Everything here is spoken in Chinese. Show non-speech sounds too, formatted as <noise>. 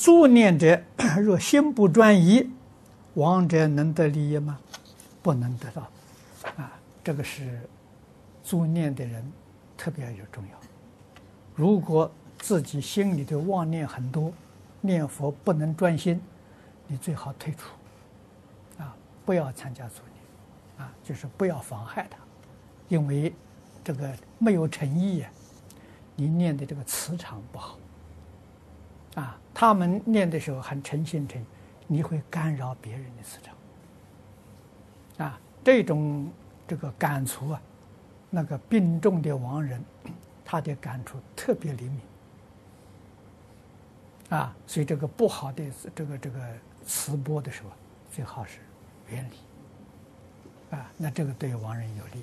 助念者 <coughs> 若心不专一，亡者能得利益吗？不能得到。啊，这个是助念的人特别有重要。如果自己心里的妄念很多，念佛不能专心，你最好退出。啊，不要参加助念，啊，就是不要妨害他，因为这个没有诚意呀，你念的这个磁场不好。啊，他们念的时候很诚心诚意，你会干扰别人的磁场。啊，这种这个感触啊，那个病重的亡人，他的感触特别灵敏。啊，所以这个不好的这个这个磁波的时候，最好是远离。啊，那这个对亡人有利。